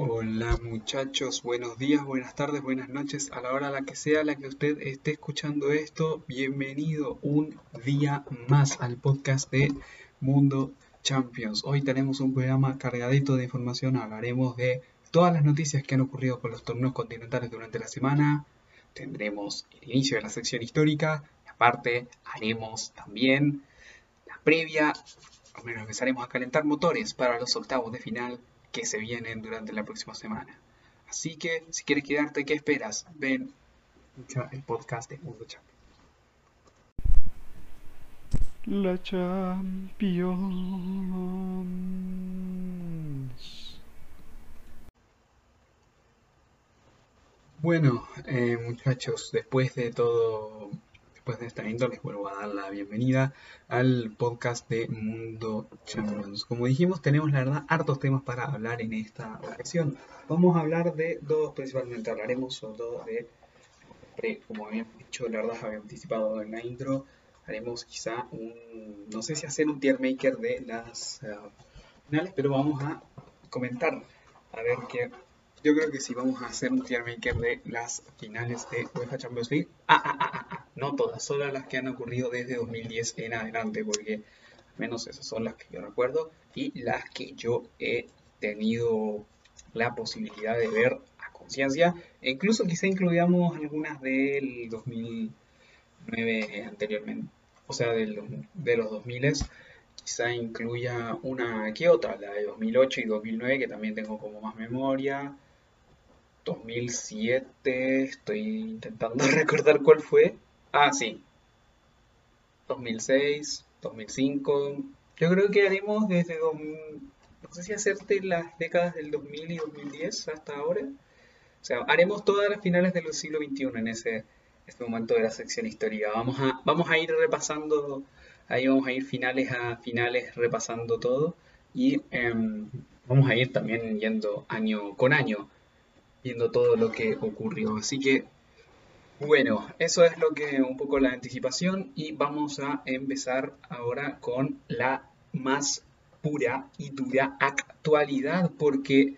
Hola muchachos, buenos días, buenas tardes, buenas noches, a la hora a la que sea la que usted esté escuchando esto, bienvenido un día más al podcast de Mundo Champions. Hoy tenemos un programa cargadito de información, hablaremos de todas las noticias que han ocurrido con los torneos continentales durante la semana, tendremos el inicio de la sección histórica, y aparte haremos también la previa, o menos empezaremos a calentar motores para los octavos de final que se vienen durante la próxima semana. Así que, si quieres quedarte, ¿qué esperas? Ven, escucha el podcast de Mundo Champions. La Champions. Bueno, eh, muchachos, después de todo después de esta intro les vuelvo a dar la bienvenida al podcast de Mundo Champions. Como dijimos, tenemos la verdad hartos temas para hablar en esta ocasión. Vamos a hablar de dos principalmente, hablaremos sobre todo de, como habíamos dicho, la verdad había anticipado en la intro, haremos quizá un, no sé si hacer un tier maker de las uh, finales, pero vamos a comentar a ver qué yo creo que sí vamos a hacer un tier maker de las finales de UEFA Champions League. Ah, ah, ah, ah, no todas, solo las que han ocurrido desde 2010 en adelante, porque al menos esas son las que yo recuerdo y las que yo he tenido la posibilidad de ver a conciencia. E incluso quizá incluyamos algunas del 2009 anteriormente, o sea, del, de los 2000 quizá incluya una que otra, la de 2008 y 2009, que también tengo como más memoria. 2007, estoy intentando recordar cuál fue. Ah, sí. 2006, 2005. Yo creo que haremos desde... No sé si hacerte las décadas del 2000 y 2010 hasta ahora. O sea, haremos todas las finales del siglo XXI en ese este momento de la sección histórica. Vamos a, vamos a ir repasando, ahí vamos a ir finales a finales repasando todo y em, vamos a ir también yendo año con año todo lo que ocurrió. Así que, bueno, eso es lo que un poco la anticipación y vamos a empezar ahora con la más pura y dura actualidad porque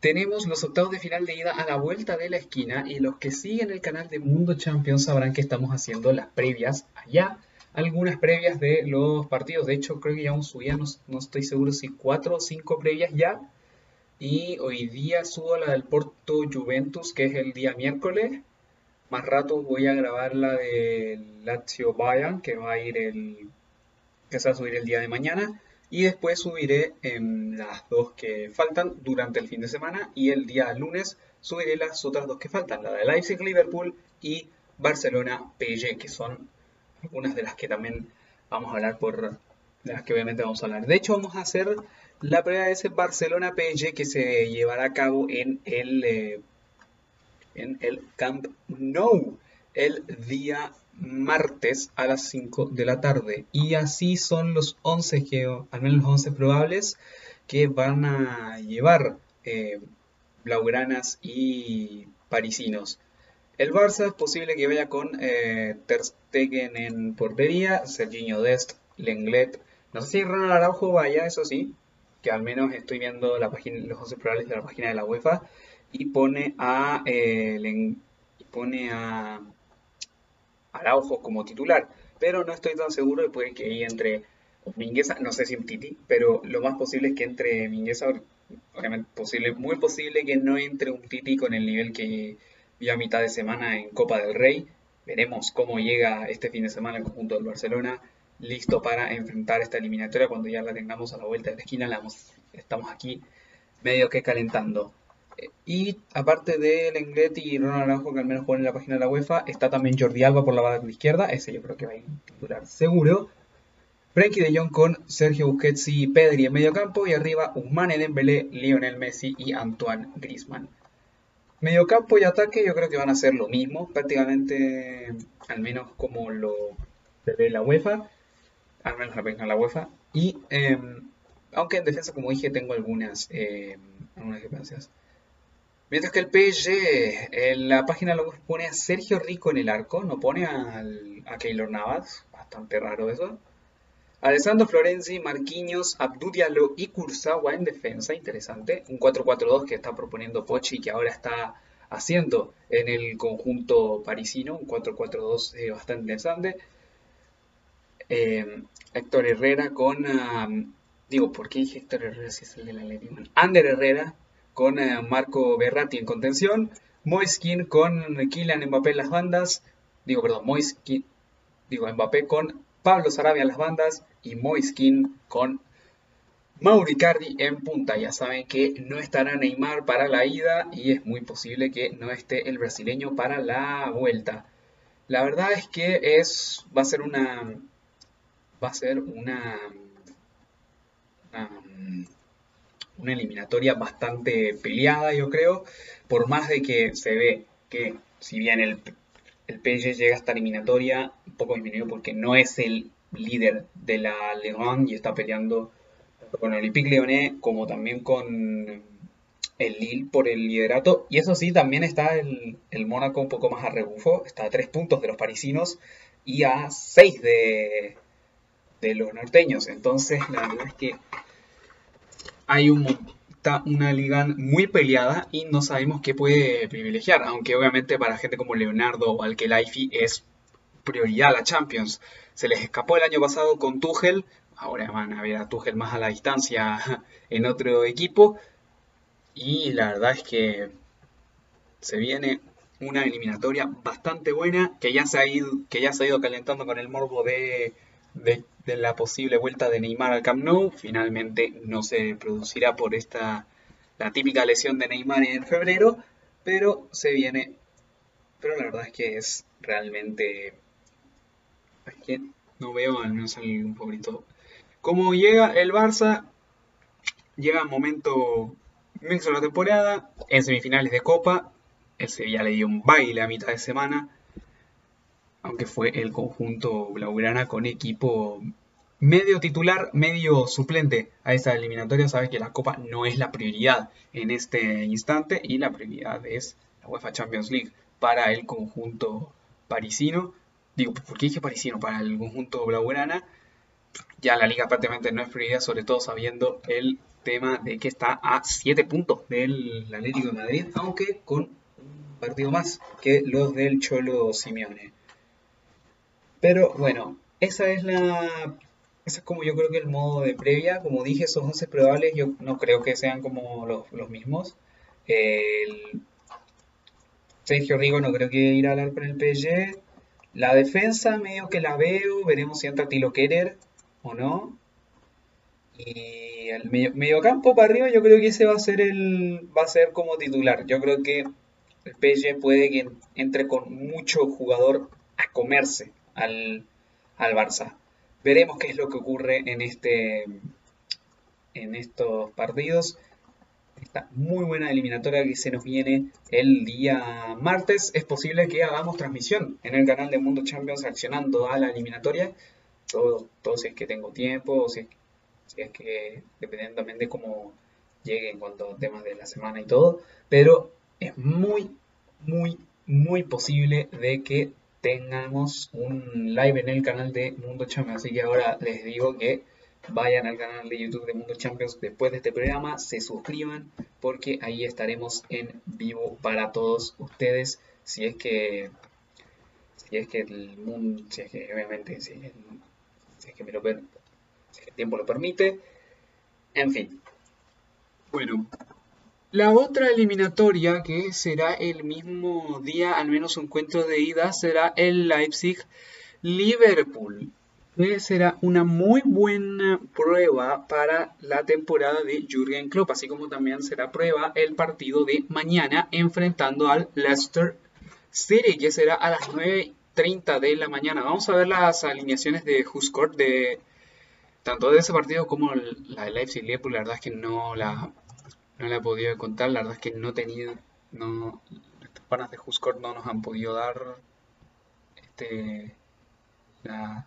tenemos los octavos de final de ida a la vuelta de la esquina y los que siguen el canal de Mundo Champions sabrán que estamos haciendo las previas allá. Algunas previas de los partidos, de hecho creo que ya un subía, no estoy seguro si cuatro o cinco previas ya y hoy día subo la del Porto Juventus, que es el día miércoles. Más rato voy a grabar la del Lazio Bayern, que va a ir el. que se va a subir el día de mañana. Y después subiré en las dos que faltan durante el fin de semana. Y el día lunes subiré las otras dos que faltan, la de Leipzig Liverpool y Barcelona PSG, que son algunas de las que también vamos a hablar por. de las que obviamente vamos a hablar. De hecho, vamos a hacer la prueba de ese Barcelona PSG que se llevará a cabo en el, eh, en el Camp Nou el día martes a las 5 de la tarde. Y así son los 11 que, al menos los 11 probables que van a llevar eh, blaugranas y parisinos. El Barça es posible que vaya con eh, Ter Stegen en portería, Serginho Dest, Lenglet. No sé si Ronald Araujo vaya, eso sí, que al menos estoy viendo la página, los 11 probables de la página de la UEFA y pone a eh, pone a Araujo como titular, pero no estoy tan seguro de puede que ahí entre Mingueza, no sé si Titi, pero lo más posible es que entre Mingueza, obviamente posible, muy posible que no entre un Titi con el nivel que vio a mitad de semana en Copa del Rey. Veremos cómo llega este fin de semana el conjunto del Barcelona listo para enfrentar esta eliminatoria cuando ya la tengamos a la vuelta de la esquina. La estamos aquí medio que calentando. Eh, y aparte de Lenglet y Ronald Araujo, que al menos pone en la página de la UEFA, está también Jordi Alba por la banda izquierda. Ese yo creo que va a durar seguro. Frenkie de Jong con Sergio Busquets y Pedri en medio campo. Y arriba Usmane Dembélé, Lionel Messi y Antoine Griezmann. Mediocampo y ataque yo creo que van a ser lo mismo, prácticamente al menos como lo ve la UEFA al menos la de la UEFA. Y em, aunque en defensa, como dije, tengo algunas, eh, algunas diferencias. Mientras que el PSG, en la página lo pone a Sergio Rico en el arco, no pone a Keylor Navas, bastante raro eso. Alessandro Florenzi, Marquinhos, Abdou Diallo y Kurzawa en defensa, interesante. Un 4-4-2 que está proponiendo Pochi que ahora está haciendo en el conjunto parisino, un 4-4-2 eh, bastante interesante. Eh, Héctor Herrera con, digo, ¿por qué dije Héctor Herrera si es el de la ley? Ander Herrera con eh, Marco Berratti en contención, Moiskin con Kylian Mbappé en las bandas, digo, perdón, Moiskin, digo, Mbappé con Pablo Sarabia en las bandas y Moiskin con Mauricardi en punta. Ya saben que no estará Neymar para la ida y es muy posible que no esté el brasileño para la vuelta. La verdad es que es va a ser una va a ser una una, eliminatoria bastante peleada, yo creo, por más de que se ve que si bien el, el PSG llega a esta eliminatoria un poco disminuido porque no es el líder de la León y está peleando con Olympique Lyonnais como también con el Lille por el liderato. Y eso sí, también está el, el Mónaco un poco más a rebufo. Está a tres puntos de los parisinos y a seis de, de los norteños. Entonces, la verdad es que hay un, una liga muy peleada y no sabemos qué puede privilegiar. Aunque obviamente para gente como Leonardo o Alkelaifi es prioridad la Champions. Se les escapó el año pasado con Tuchel, ahora van a ver a Tuchel más a la distancia en otro equipo. Y la verdad es que se viene una eliminatoria bastante buena que ya se ha ido, que ya se ha ido calentando con el morbo de, de, la posible vuelta de Neymar al Camp Nou. Finalmente no se producirá por esta la típica lesión de Neymar en febrero, pero se viene. Pero la verdad es que es realmente que no veo al menos algún favorito. Como llega el Barça, llega un momento mixto de la temporada, en semifinales de Copa, el Sevilla le dio un baile a mitad de semana, aunque fue el conjunto blaugrana con equipo medio titular, medio suplente a esta eliminatoria. Sabes que la Copa no es la prioridad en este instante y la prioridad es la UEFA Champions League para el conjunto parisino digo, ¿por qué dije parisino? Para el conjunto blaugrana, ya la liga prácticamente no es prioridad, sobre todo sabiendo el tema de que está a 7 puntos del Atlético de Madrid, aunque con un partido más que los del Cholo Simeone. Pero bueno, esa es la. Ese es como yo creo que el modo de previa. Como dije, esos 11 probables yo no creo que sean como los, los mismos. Sergio Rigo no creo que irá a hablar con el PSG. La defensa medio que la veo, veremos si entra Tilo Kerer o no. Y el medio, campo para arriba yo creo que ese va a ser el va a ser como titular. Yo creo que el PSG puede que entre con mucho jugador a comerse al, al Barça. Veremos qué es lo que ocurre en este en estos partidos esta muy buena eliminatoria que se nos viene el día martes. Es posible que hagamos transmisión en el canal de Mundo Champions reaccionando a la eliminatoria. Todo, todo si es que tengo tiempo, o si, es que dependiendo de cómo llegue en cuanto a temas de la semana y todo. Pero es muy, muy, muy posible de que tengamos un live en el canal de Mundo Champions. Así que ahora les digo que vayan al canal de YouTube de Mundo Champions después de este programa, se suscriban porque ahí estaremos en vivo para todos ustedes si es que si es que el mundo, si es que obviamente si es, que me lo si es que el tiempo lo permite, en fin. Bueno, la otra eliminatoria que será el mismo día, al menos un encuentro de ida, será el Leipzig Liverpool será una muy buena prueba para la temporada de Jürgen Klopp, así como también será prueba el partido de mañana enfrentando al Leicester City, que será a las 9.30 de la mañana. Vamos a ver las alineaciones de Huskort de tanto de ese partido como la de Leipzig Liverpool. La verdad es que no la, no la he podido contar, la verdad es que no tenido, no, las panas de Huskort no nos han podido dar este, la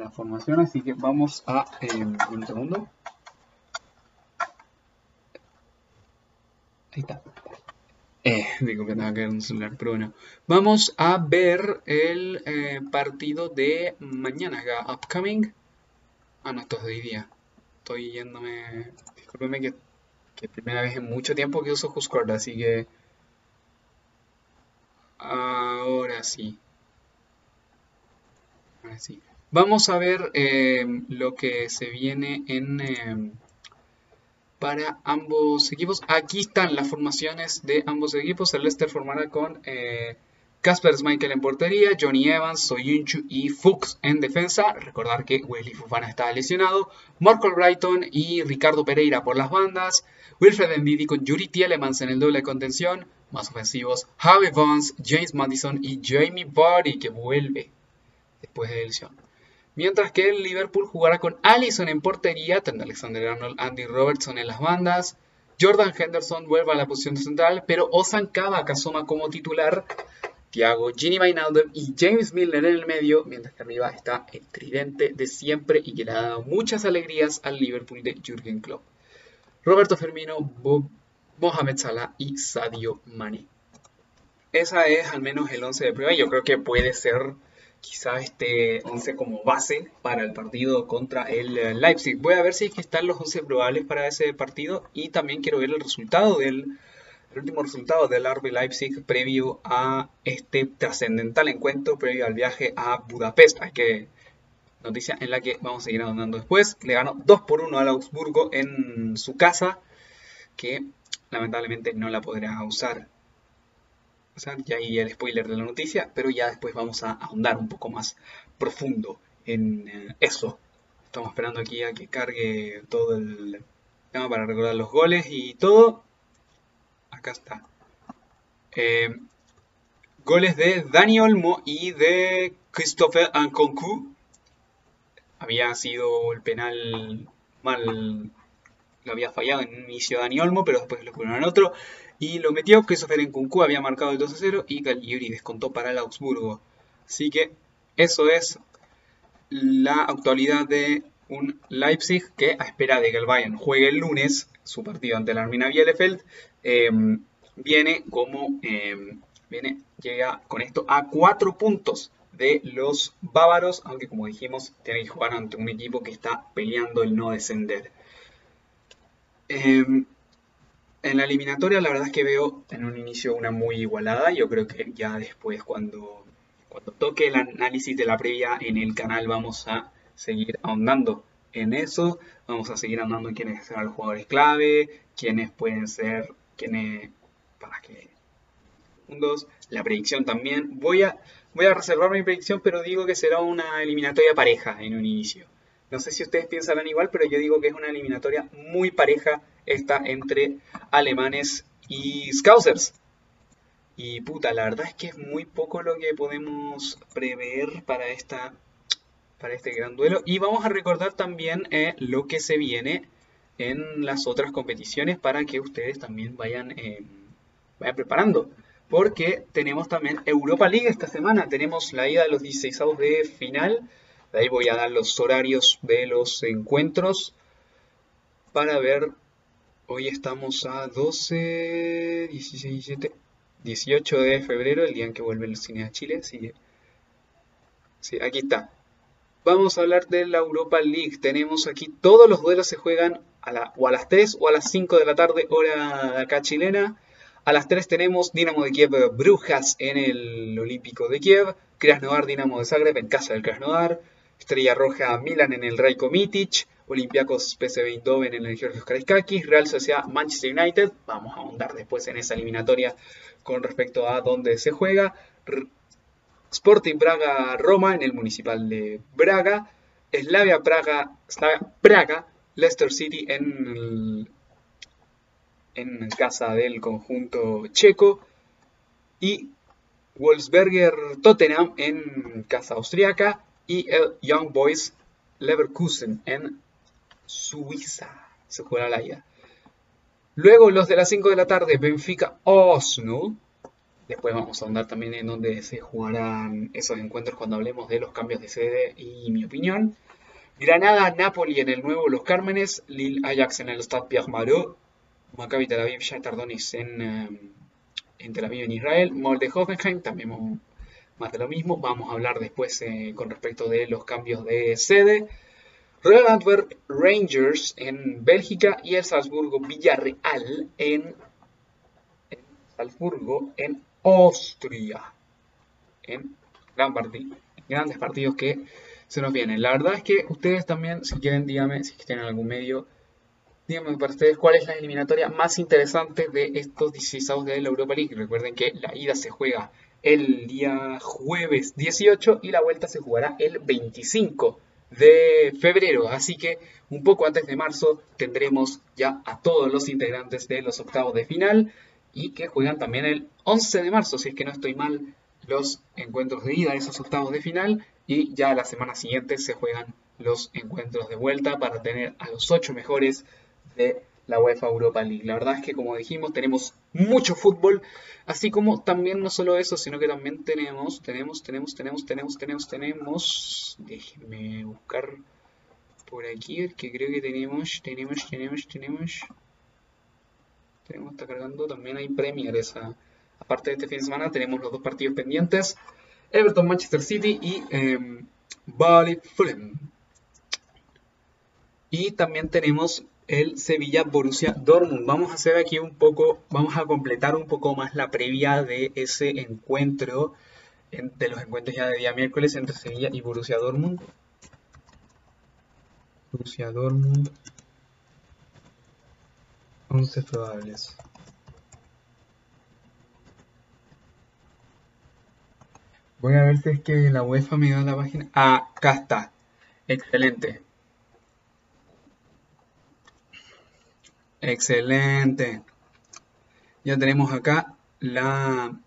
la formación, así que vamos a eh, un segundo. Ahí está. Eh, digo que tengo que ver un celular, pero bueno. Vamos a ver el eh, partido de mañana, acá, upcoming. Ah, no, esto es de hoy día. Estoy yéndome... Discúlpeme que, que es primera vez en mucho tiempo que uso Discord, así que... Ahora sí. Ahora sí. Vamos a ver eh, lo que se viene en... Eh, para ambos equipos. Aquí están las formaciones de ambos equipos. El Leicester formará con eh, Casper Schmeichel en portería, Johnny Evans, Soyuncu y Fuchs en defensa. Recordar que Wesley Fufana está lesionado. Marco Brighton y Ricardo Pereira por las bandas. Wilfred Ndidi con Yuri Tielemans en el doble de contención. Más ofensivos, Javi Vance, James Madison y Jamie Vardy que vuelve después de lesión. Mientras que el Liverpool jugará con Allison en portería, Trent Alexander-Arnold, Andy Robertson en las bandas, Jordan Henderson vuelve a la posición central, pero Ozan Kabak asoma como titular, Thiago, Ginny Wijnaldum y James Milner en el medio, mientras que arriba está el tridente de siempre y que le ha dado muchas alegrías al Liverpool de Jürgen Klopp. Roberto Firmino, Mohamed Salah y Sadio Mane. Esa es al menos el 11 de prueba. Yo creo que puede ser quizá este 11 como base para el partido contra el eh, Leipzig. Voy a ver si es que están los 11 probables para ese partido y también quiero ver el resultado del el último resultado del RB Leipzig previo a este trascendental encuentro previo al viaje a Budapest. Hay que noticia en la que vamos a seguir andando después. Le ganó 2 por 1 al Augsburgo en su casa que lamentablemente no la podrá usar ya ahí el spoiler de la noticia, pero ya después vamos a ahondar un poco más profundo en eh, eso. Estamos esperando aquí a que cargue todo el tema para recordar los goles y todo. Acá está. Eh, goles de Dani Olmo y de Christopher Anconcu. Había sido el penal mal. Lo había fallado en un inicio Dani Olmo, pero después lo pusieron en otro y lo metió. Christopher Nkunku había marcado el 2 a 0 y Caliuri descontó para el Augsburgo. Así que eso es la actualidad de un Leipzig que a espera de que el Bayern juegue el lunes su partido ante la Armina Bielefeld em, viene como em, viene llega con esto a 4 puntos de los bávaros aunque como dijimos tiene que jugar ante un equipo que está peleando el no descender eh, en la eliminatoria la verdad es que veo en un inicio una muy igualada. Yo creo que ya después cuando, cuando toque el análisis de la previa en el canal vamos a seguir ahondando en eso. Vamos a seguir ahondando en quiénes serán los jugadores clave, quiénes pueden ser, quiénes para que segundos. La predicción también. Voy a, voy a reservar mi predicción, pero digo que será una eliminatoria pareja en un inicio. No sé si ustedes piensan igual, pero yo digo que es una eliminatoria muy pareja esta entre alemanes y scousers. Y puta, la verdad es que es muy poco lo que podemos prever para, esta, para este gran duelo. Y vamos a recordar también eh, lo que se viene en las otras competiciones para que ustedes también vayan, eh, vayan preparando. Porque tenemos también Europa League esta semana. Tenemos la ida de los 16 de final de ahí voy a dar los horarios de los encuentros para ver. Hoy estamos a 12, 16, 17, 18 de febrero, el día en que vuelve el cine a Chile. Así sí, aquí está. Vamos a hablar de la Europa League. Tenemos aquí todos los duelos se juegan a la, o a las 3 o a las 5 de la tarde, hora acá chilena. A las 3 tenemos Dinamo de Kiev Brujas en el Olímpico de Kiev, Krasnodar Dinamo de Zagreb en casa del Krasnodar, Estrella Roja Milan en el Rajko Mitic, Olympiacos PSV Eindhoven en el Georgios Karaiskakis, Real Sociedad Manchester United, vamos a ahondar después en esa eliminatoria con respecto a dónde se juega, Sporting Braga Roma en el Municipal de Braga, Slavia Praga, Slavia Praga, Leicester City en, en casa del conjunto checo y Wolfsberger Tottenham en casa austriaca y el Young Boys Leverkusen en Suiza. Se juega la ida. Luego los de las 5 de la tarde, Benfica Osno. Después vamos a andar también en donde se jugarán esos encuentros cuando hablemos de los cambios de sede y mi opinión. Granada, Napoli en el nuevo Los Cármenes, Lille Ajax en el Stade Pierre Marot, Maccabi Tel Aviv, Tardonis en, em, en Tel Aviv en Israel, Molde Hoffenheim, también más de lo mismo. Vamos a hablar después eh, con respecto de los cambios de sede. Royal Antwerp Rangers en Bélgica y el Salzburgo Villarreal en Salzburgo en Austria. En grandes partidos que se nos vienen. La verdad es que ustedes también, si quieren, díganme si tienen algún medio díganme para ustedes cuál es la eliminatoria más interesante de estos 16 de la Europa League. Recuerden que la ida se juega el día jueves 18 y la vuelta se jugará el 25 de febrero. Así que un poco antes de marzo tendremos ya a todos los integrantes de los octavos de final y que juegan también el 11 de marzo, si es que no estoy mal, los encuentros de ida, esos octavos de final y ya la semana siguiente se juegan los encuentros de vuelta para tener a los ocho mejores de la UEFA Europa League. La verdad es que como dijimos tenemos mucho fútbol, así como también no solo eso, sino que también tenemos, tenemos, tenemos, tenemos, tenemos, tenemos, tenemos, déjenme buscar por aquí, que creo que tenemos, tenemos, tenemos, tenemos, tenemos, está cargando, también hay Premier esa, aparte de este fin de semana tenemos los dos partidos pendientes, Everton, Manchester City y eh, Fulham. Y también tenemos el Sevilla Borussia Dortmund. Vamos a hacer aquí un poco, vamos a completar un poco más la previa de ese encuentro, de los encuentros ya de día miércoles entre Sevilla y Borussia Dortmund. Borussia Dortmund. 11 probables. Voy a ver si es que la UEFA me da la página. Ah, acá está. Excelente. Excelente. Ya tenemos acá la...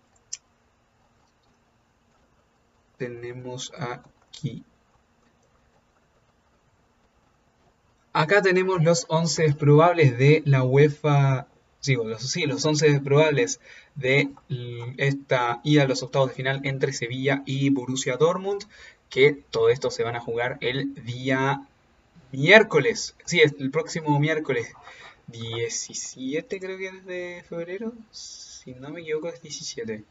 Tenemos aquí. Acá tenemos los 11 probables de la UEFA. Los, sí, los 11 probables de esta ida a los octavos de final entre Sevilla y Borussia Dortmund. Que todo esto se van a jugar el día miércoles. Sí, el próximo miércoles 17 creo que es de febrero. Si no me equivoco es 17.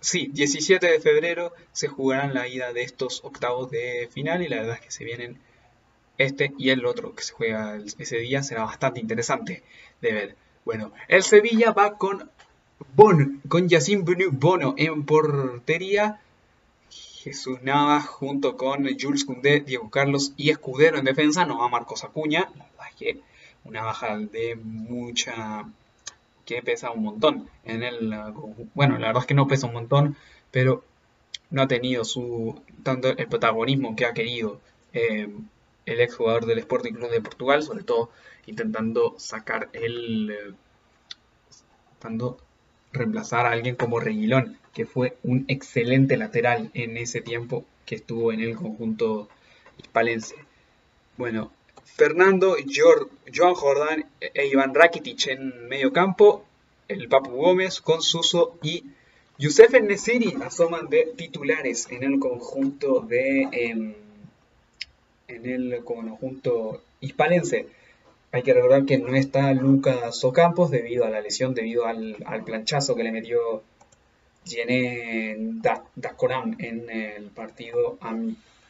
Sí, 17 de febrero se jugarán la ida de estos octavos de final y la verdad es que se vienen este y el otro que se juega ese día será bastante interesante de ver. Bueno, el Sevilla va con Bono, con Yacine Bono en portería. Jesús Navas junto con Jules Koundé, Diego Carlos y Escudero en defensa. No va Marcos Acuña. La verdad es que una baja de mucha que pesa un montón en el bueno la verdad es que no pesa un montón pero no ha tenido su tanto el protagonismo que ha querido eh, el ex jugador del Sporting Club de Portugal sobre todo intentando sacar el eh, intentando reemplazar a alguien como Reguilón que fue un excelente lateral en ese tiempo que estuvo en el conjunto hispalense bueno Fernando, Joan Jordan e Iván Rakitic en medio campo, el Papu Gómez con Suso y Youssef Nesiri asoman de titulares en el conjunto de em, en el conjunto hispalense. Hay que recordar que no está Lucas Ocampos debido a la lesión, debido al, planchazo que le metió Jené Dacoram en el partido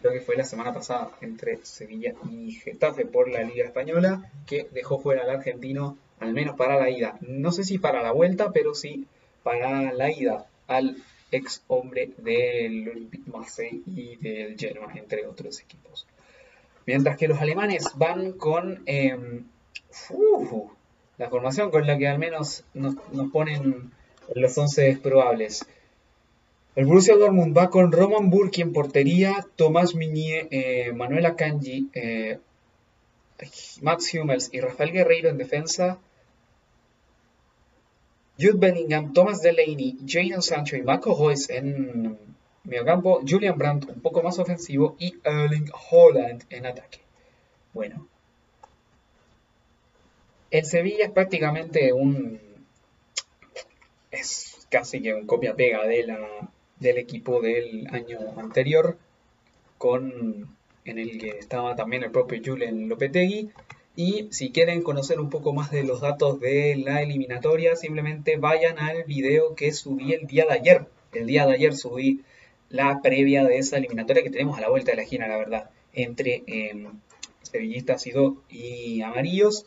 creo que fue la semana pasada entre Sevilla y Getafe por la Liga Española, que dejó fuera al argentino, al menos para la ida. No sé si para la vuelta, pero sí para la ida al ex hombre del Olympique Marseille y del Genoa, entre otros equipos. Mientras que los alemanes van con em, la formación con la que al menos nos, ponen los 11 probables. El Borussia Dortmund va con Roman Burki en portería, Tomás Miñé, eh, Manuel Akanji, eh, Max Hummels y Rafael Guerreiro en defensa. Jude Bellingham, Thomas Delaney, Jadon Sancho y Marco Royce en mediocampo. Julian Brandt un poco más ofensivo y Erling Holland en ataque. Bueno. El Sevilla es prácticamente un... Es casi que un copia-pega de la del equipo del año anterior, con, en el que estaba también el propio Julen Lopetegui. Y si quieren conocer un poco más de los datos de la eliminatoria, simplemente vayan al video que subí el día de ayer. El día de ayer subí la previa de esa eliminatoria que tenemos a la vuelta de la esquina, la verdad, entre eh, sevillistas y, y amarillos.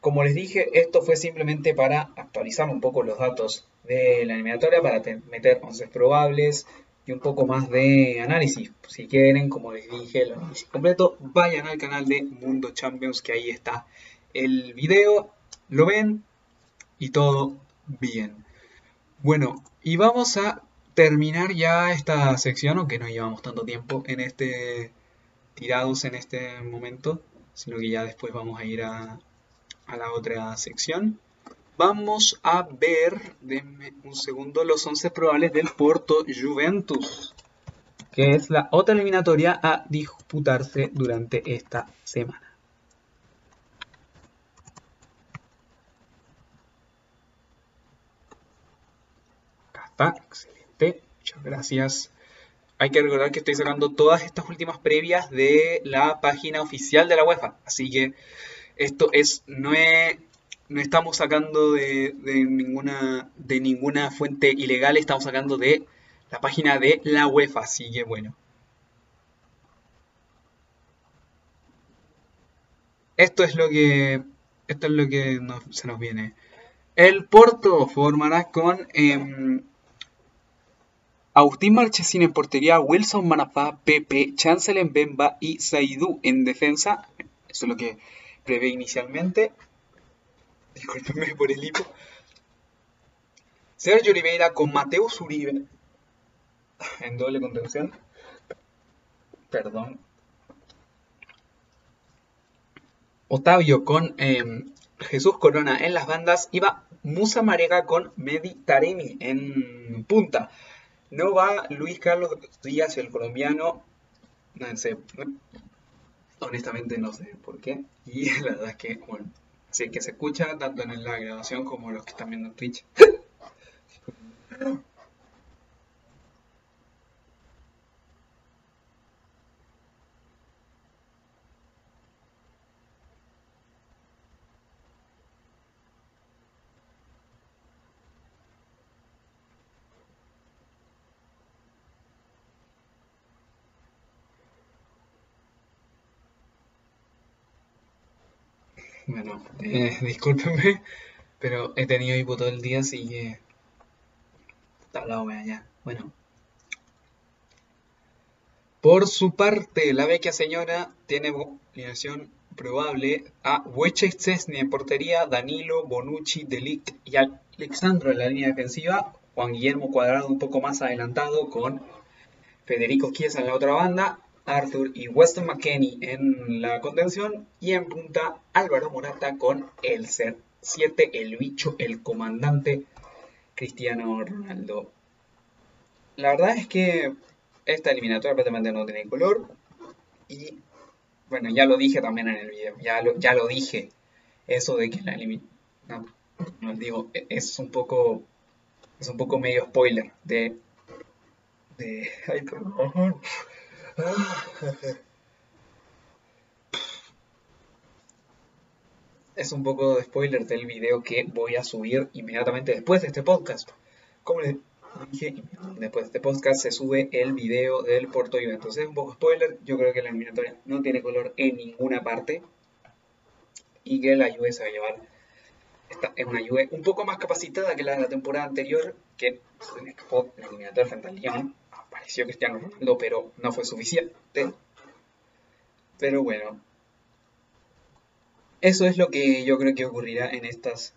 Como les dije, esto fue simplemente para actualizar un poco los datos de la eliminatoria, para meter 11 probables, y un poco más de análisis. Si quieren, como les dije, el análisis completo, vayan al canal de Mundo Champions, que ahí está el video, lo ven y todo bien. Bueno, y vamos a terminar ya esta sección, aunque no llevamos tanto tiempo en este tirados en este momento, sino que ya después vamos a ir a, a la otra sección. Vamos a ver, denme un segundo, los 11 probables del Porto Juventus, que es la otra eliminatoria a disputarse durante esta semana. Acá está, gracias. Hay que recordar que estoy sacando todas estas últimas previas de la página oficial de la UEFA, así que esto es, no no estamos sacando de, ninguna, de ninguna fuente ilegal, estamos sacando de la página de la UEFA, así que bueno. Esto es lo que, esto es lo que se nos viene. El Porto formará con eh, Agustín Marchesín en portería, Wilson Manafá, Pepe, Chancellor Bemba y Saidú en defensa. Eso es lo que prevé inicialmente. Disculpenme por el hipo. Sergio Oliveira con Mateus Uribe. En doble contención. Perdón. Otavio con em, Jesús Corona en las bandas. Iba Musa Marega con Medi Taremi en punta. No va Luis Carlos Díaz, el colombiano. No sé. Honestamente no sé por qué. Y la verdad es que, bueno, Sí, que se escucha tanto en la grabación como los que están viendo en Twitch. Bueno, eh, discúlpenme, pero he tenido hipo todo el día, así que... Está hablado allá. Bueno. Por su parte, la vecchia señora tiene alineación probable a Szczesny en portería, Danilo, Bonucci, Delic y Alexandro en la línea defensiva, Juan Guillermo Cuadrado un poco más adelantado con Federico Chiesa en la otra banda, Arthur y Weston McKenney en la contención y en punta Álvaro Morata con el ser 7, el bicho, el comandante Cristiano Ronaldo. La verdad es que esta eliminatoria prácticamente no tiene color y bueno, ya lo dije también en el video, ya lo, ya lo dije, eso de que la eliminatoria, no, digo, es un poco, es un poco medio spoiler de, de, ay, es un poco de spoiler del video que voy a subir inmediatamente después de este podcast. Como les dije, después de este podcast se sube el video del Porto Juventus. Es un poco spoiler, yo creo que la eliminatoria no tiene color en ninguna parte y que la Juve se va a llevar. Esta es una Juve un poco más capacitada que la de la temporada anterior, que escapó la eliminatoria frente al Lyon apareció Cristiano Ronaldo, pero no fue suficiente. Pero bueno, eso es lo que yo creo que ocurrirá en estas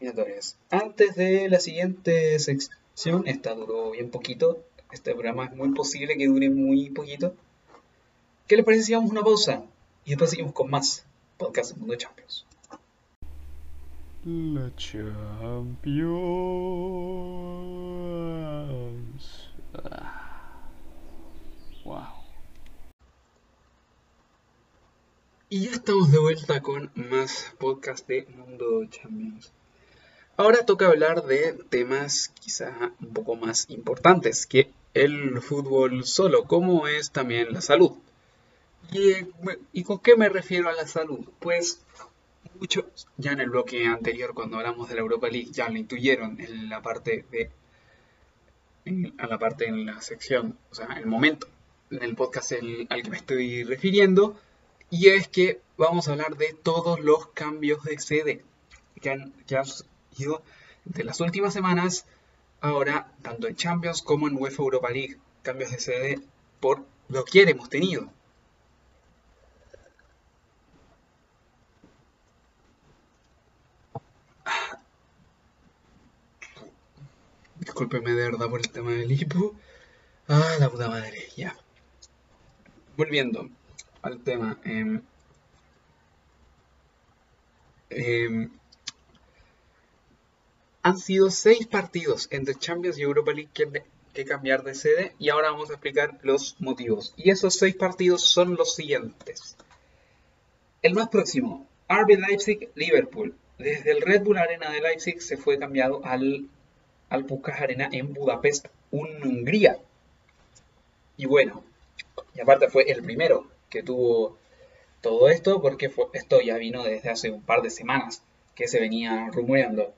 eliminatorias. Antes de la siguiente sección, esta duró bien poquito. Este programa es muy posible que dure muy poquito. ¿Qué les parece si damos una pausa? Y después seguimos con más podcast Mundo Champions. La Champions. Ah. Wow. Y ya estamos de vuelta con más podcast de Mundo Champions. Ahora toca hablar de temas quizá un poco más importantes que el fútbol solo, como es también la salud. ¿Y, eh, ¿y con qué me refiero a la salud? Pues muchos, ya en el bloque anterior cuando hablamos de la Europa League, ya lo intuyeron en la parte de, en, la parte en la sección, o sea, el momento, en el podcast al que me estoy refiriendo, y es que vamos a hablar de todos los cambios de sede que han, que han sucedido de las últimas semanas, ahora tanto en Champions como en UEFA Europa League, cambios de sede por doquier hemos tenido. Discúlpeme de verdad por el tema del hipo. Ah, la puta madre, ya. Volviendo al tema. em, em, han sido seis partidos entre Champions y Europa League que, que cambiar de sede y ahora vamos a explicar los motivos. Y esos seis partidos son los siguientes. El más próximo, RB Leipzig-Liverpool. Desde el Red Bull Arena de Leipzig se fue cambiado al, al Puskás Arena en Budapest, un- Hungría. Y bueno, y aparte fue el primero que tuvo todo esto porque fue- esto ya vino desde hace un par de semanas que se venía rumoreando.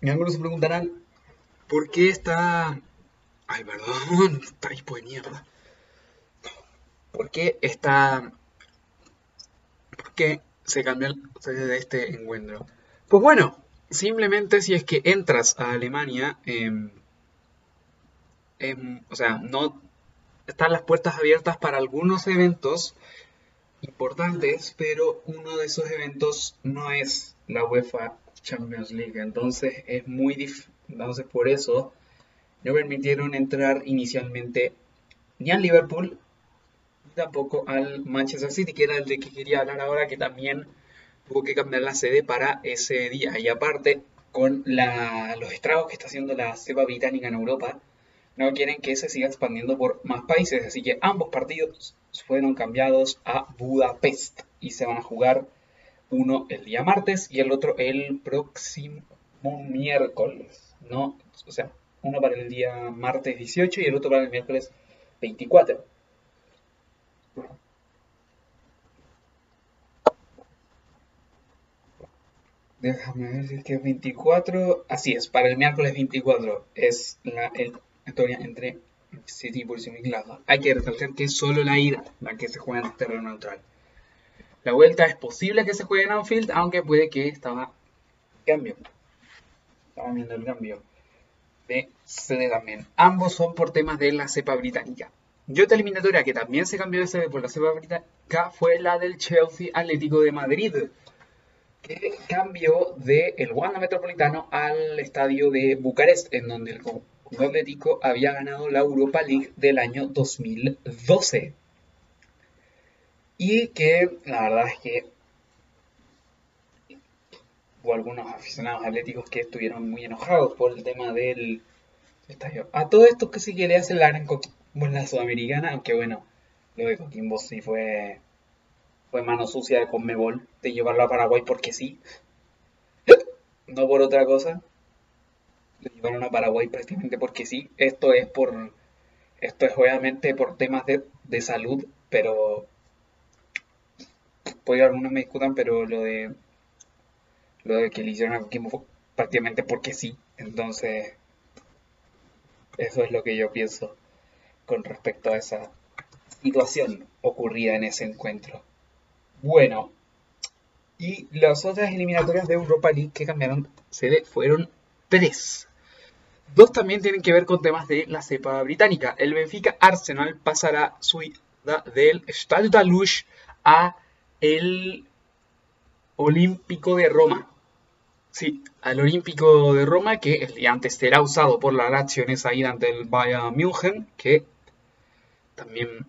Y algunos se preguntarán, ¿por qué está... Ay, perdón, está hipo de mierda. ¿Por qué está... ¿Por qué se cambió de este encuentro? Pues bueno, simplemente si es que entras a Alemania, em, em, o sea, no están las puertas abiertas para algunos eventos importantes, pero uno de esos eventos no es la UEFA Champions League, entonces es muy difícil, entonces por eso no permitieron entrar inicialmente ni al Liverpool ni tampoco al Manchester City, que era el de que quería hablar ahora, que también tuvo que cambiar la sede para ese día. Y aparte, con la- los estragos que está haciendo la cepa británica en Europa, no quieren que se siga expandiendo por más países. Así que ambos partidos fueron cambiados a Budapest y se van a jugar uno el día martes y el otro el próximo miércoles. ¿no? O sea, uno para el día martes 18 y el otro para el miércoles 24. Déjame ver es que es 24. Así es, para el miércoles 24 es la el- historia entre City y Borussia Mönchengladbach. Hay que recalcar que es solo la ida la que se juega en terreno neutral. La vuelta es posible que se juegue en Anfield, aunque puede que estaba cambio. Estaba viendo el cambio de sede también. Ambos son por temas de la cepa británica. Y otra eliminatoria que también se cambió de sede por la cepa británica fue la del Chelsea Atlético de Madrid que cambió del Wanda Metropolitano al estadio de Bucarest, en donde el conjunto atlético había ganado la Europa League del año 2012. Y que la verdad es que hubo algunos aficionados atléticos que estuvieron muy enojados por el tema del estadio. A todo esto que sí que le hacen la gran Coquimbo en la Sudamericana, aunque bueno, lo de Coquimbo sí fue fue mano sucia de Conmebol de llevarlo a Paraguay porque sí. No por otra cosa. Lo llevaron a Paraguay prácticamente porque sí. Esto es por. Esto es obviamente por temas de, de salud, pero. Puede algunos me discutan, pero lo de. Lo de que le hicieron a Coquimbo fue prácticamente porque sí. Entonces. Eso es lo que yo pienso con respecto a esa situación ocurrida en ese encuentro. Bueno, y las otras eliminatorias de Europa League que cambiaron sede fueron tres. Dos también tienen que ver con temas de la cepa británica. El Benfica Arsenal pasará su ida del Stade de Luche a el Olímpico de Roma. Sí, al Olímpico de Roma que el día antes será usado por la Lazio en esa ida Bayern München, que también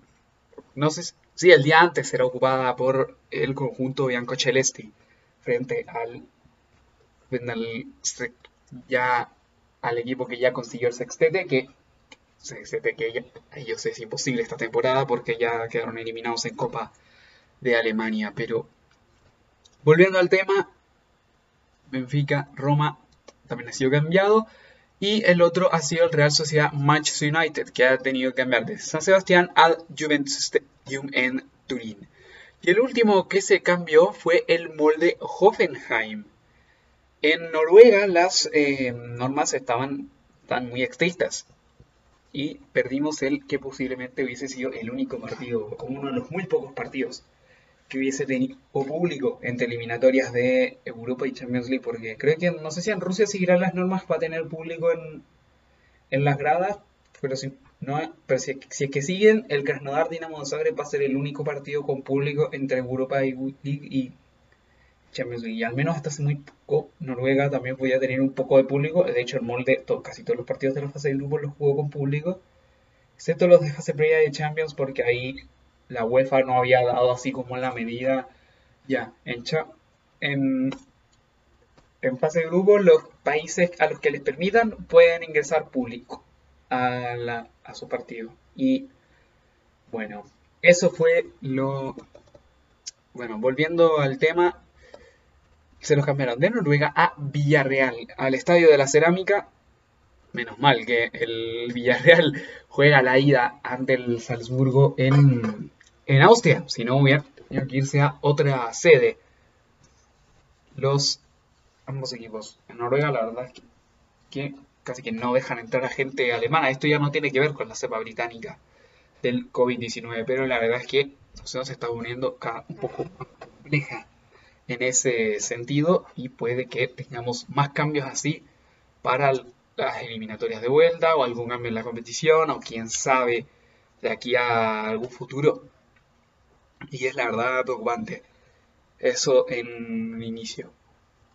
no sé si el día antes será ocupada por el conjunto Bianco Celesti frente al, al ya al equipo que ya consiguió el sextete que sextete que ya, ellos es imposible esta temporada porque ya quedaron eliminados en Copa de Alemania pero volviendo al tema Benfica Roma también ha sido cambiado Y el otro ha sido el Real Sociedad Manchester United, que ha tenido que cambiar de San Sebastián al Juventus Stadium en Turín. Y el último que se cambió fue el molde Hoffenheim. En Noruega las eh, normas estaban tan muy estrictas y perdimos el que posiblemente hubiese sido el único partido, o uno de los muy pocos partidos que hubiese tenido público entre eliminatorias de Europa y Champions League, porque creo que no sé si en Rusia seguirán las normas para tener público en, en las gradas, pero si no, pero si, es que siguen, el Krasnodar Dinamo de Zagreb va a ser el único partido con público entre Europa y, y Champions. Y al menos hasta hace muy poco, Noruega también podía tener un poco de público. De hecho, el molde, casi todos los partidos de la fase de grupo los jugó con público, excepto los de fase previa de Champions, porque ahí la UEFA no había dado así como la medida ya hecha. En, en fase de grupo, los países a los que les permitan pueden ingresar público a, la, a su partido. Y bueno, eso fue lo... Bueno, volviendo al tema, se los cambiaron de Noruega a Villarreal, al Estadio de la Cerámica. Menos mal que el Villarreal juega la ida ante el Salzburgo en, en Austria, si no hubiera tenido que irse a otra sede. Los ambos equipos en Noruega, la verdad es que, casi que no dejan entrar a gente alemana. Esto ya no tiene que ver con la cepa británica del COVID-19, pero la verdad es que la situación se está uniendo cada un poco compleja en ese sentido y puede que tengamos más cambios así para las eliminatorias de vuelta o algún cambio en la competición o quién sabe de aquí a algún futuro. Y es la verdad preocupante eso en un inicio.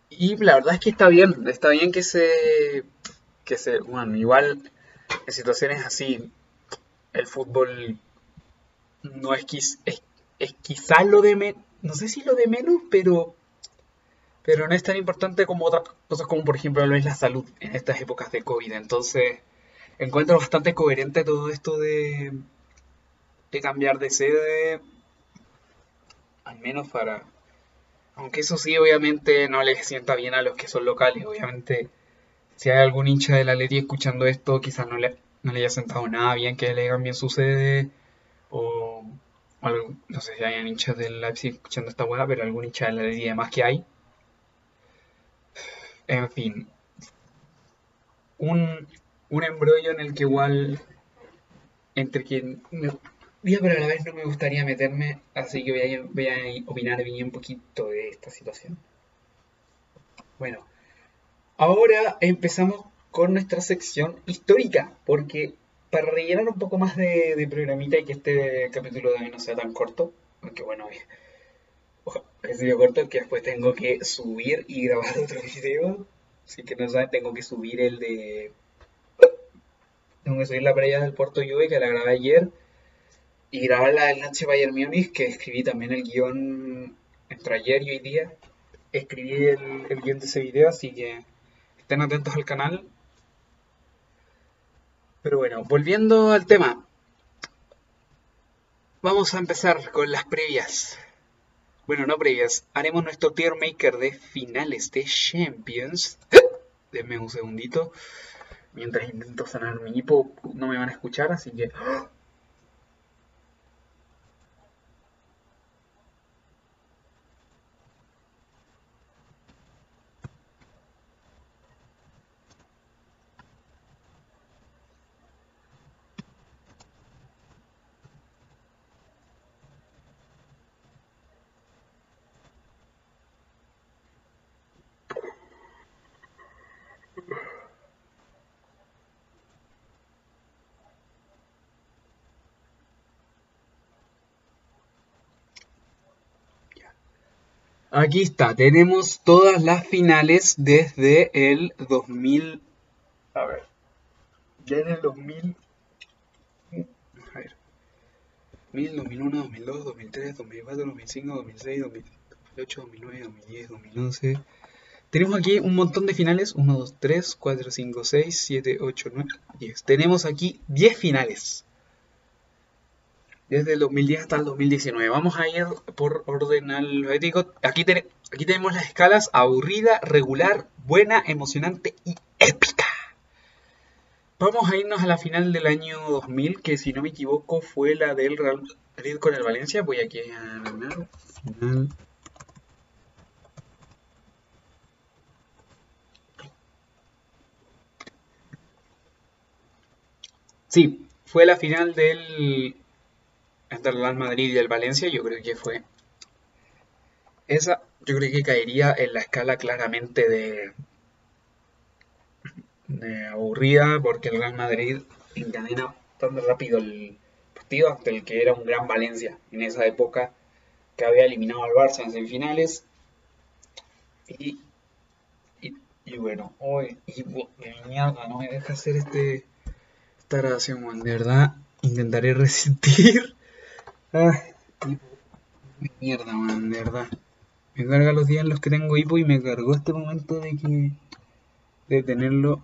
Y la verdad es que está bien, está bien que se, que se, bueno, igual en situaciones así, el fútbol no es, es, es quizá lo de no sé si lo de menos, pero, pero no es tan importante como otras cosas como por ejemplo lo es la salud en estas épocas de COVID. Entonces encuentro bastante coherente todo esto de, de cambiar de sede, al menos para... Aunque eso sí, obviamente no les sienta bien a los que son locales. Obviamente, si hay algún hincha de la Leti escuchando esto, quizás no le, no le haya sentado nada bien que le cambien su sede. O no sé si hayan hinchas del Leipzig escuchando esta hueá, pero algún hincha de la línea más que hay. En fin. Un, un embrollo en el que igual entre quien me pero a la vez no me gustaría meterme, así que voy a, voy a opinar bien un poquito de esta situación. Bueno, ahora empezamos con nuestra sección histórica, porque para rellenar un poco más de, programita y que este capítulo de no sea tan corto, aunque bueno, es medio corto el que después tengo que subir y grabar otro video. Así que no saben, tengo que subir el de. Tengo que subir la previa del Porto Juve que la grabé ayer. Y grabar la del Nancy Bayern Munich, que escribí también el guion entre ayer y hoy día. Escribí el, el guion de ese video, así que estén atentos al canal pero bueno, volviendo al tema. Vamos a empezar con las previas. Bueno, no previas. Haremos nuestro tier maker de finales de Champions. Denme un segundito. Mientras intento sanar mi hipo, no me van a escuchar, así que... Aquí está, tenemos todas las finales desde el 2000. A ver. En el 2000. A ver. 2000, 2001, 2002, 2003, 2004, 2005, 2006, 2008, 2009, 2010, 2011. Tenemos aquí un montón de finales. 1, 2, 3, 4, 5, 6, 7, 8, 9, 10. Tenemos aquí 10 finales desde el 2010 hasta el 2019. Vamos a ir por orden alfabético. Aquí, tenemos las escalas aburrida, regular, buena, emocionante y épica. vamos a irnos a la final del año 2000, que si no me equivoco fue la del Real Madrid con el Valencia. Voy aquí a ganar. Sí, fue la final del entre el Real Madrid y el Valencia. Yo creo que fue esa. Yo creo que caería en la escala claramente de aburrida porque el Real Madrid encadena tan rápido el partido ante el que era un gran Valencia en esa época que había eliminado al Barça en semifinales y, y, y bueno hoy y, mierda no me deja hacer este esta grabación de verdad intentaré resistir ah, mierda man, de verdad me carga los días en los que tengo hipo y me cargó este momento de que de tenerlo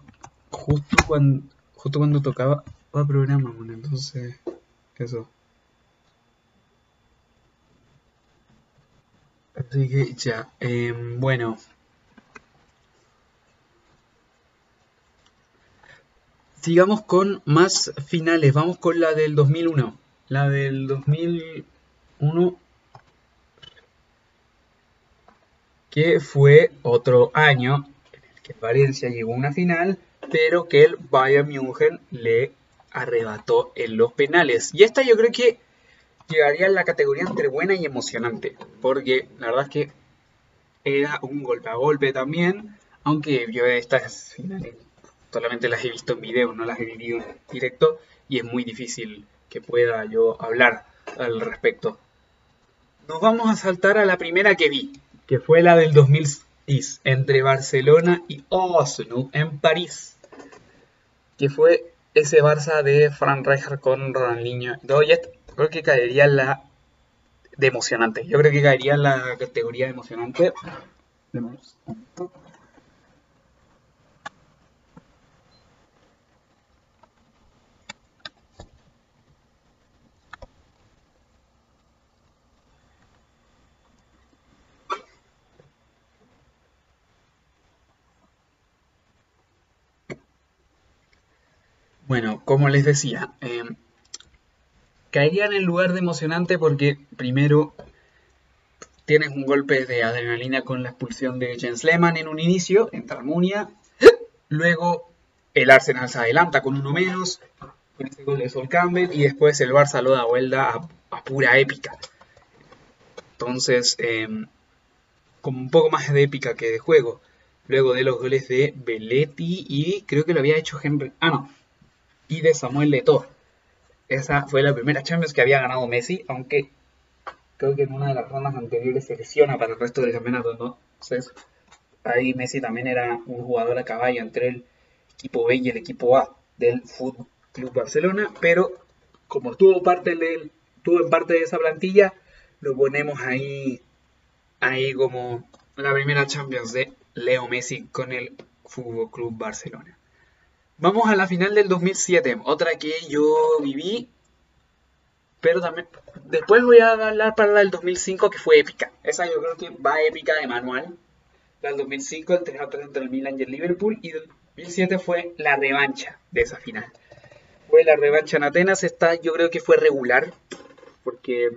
justo cuando justo cuando tocaba el programa, bueno, entonces eso. Así que ya, eh, bueno. Sigamos con más finales. Vamos con la del 2001. La del 2001. Que fue otro año en el que Valencia llegó a una final pero que el Bayern München le arrebató en los penales. Y esta yo creo que llegaría en la categoría entre buena y emocionante, porque la verdad es que era un golpe a golpe también, aunque yo estas finales solamente las he visto en video, no las he vivido directo, y es muy difícil que pueda yo hablar al respecto. Nos vamos a saltar a la primera que vi, que fue la del 2006, entre Barcelona y Oslo en París que fue ese Barça de Frank Rijkaard con Ronaldinho. Entonces, creo que caería la de emocionante. Yo creo que caería en la categoría de emocionante. Bueno, como les decía, eh, caería en el lugar de emocionante porque primero tienes un golpe de adrenalina con la expulsión de Jens Lehmann en un inicio, en Tarmunia. Luego el Arsenal se adelanta con uno menos, con ese gol de Sol Campbell, y después el Barça lo da vuelta a, pura épica. Entonces, em, como un poco más de épica que de juego. Luego de los goles de Belletti y creo que lo había hecho Henry. Ah, no, y de Samuel Leto. Esa fue la primera Champions que había ganado Messi, aunque creo que en una de las rondas anteriores se lesiona para el resto del campeonato, ¿no? Entonces, ahí Messi también era un jugador a caballo entre el equipo B y el equipo A del Fútbol Club Barcelona, pero como estuvo parte de, estuvo en parte de esa plantilla, lo ponemos ahí, ahí como la primera Champions de Leo Messi con el Fútbol Club Barcelona. Vamos a la final del 2007, otra que yo viví, pero también después voy a hablar para la del 2005 que fue épica. Esa yo creo que va épica de manual. La del 2005, el 3 3 entre el Milan y el Liverpool, y el 2007 fue la revancha de esa final. Fue la revancha en Atenas, esta yo creo que fue regular, porque